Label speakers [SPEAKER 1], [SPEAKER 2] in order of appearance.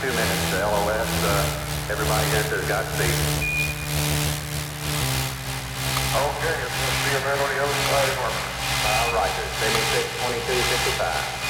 [SPEAKER 1] two minutes uh, to LOS. Uh, everybody here says Godspeed.
[SPEAKER 2] Okay, it's going to be a on the other side of
[SPEAKER 1] All right, sir. 76 22 55.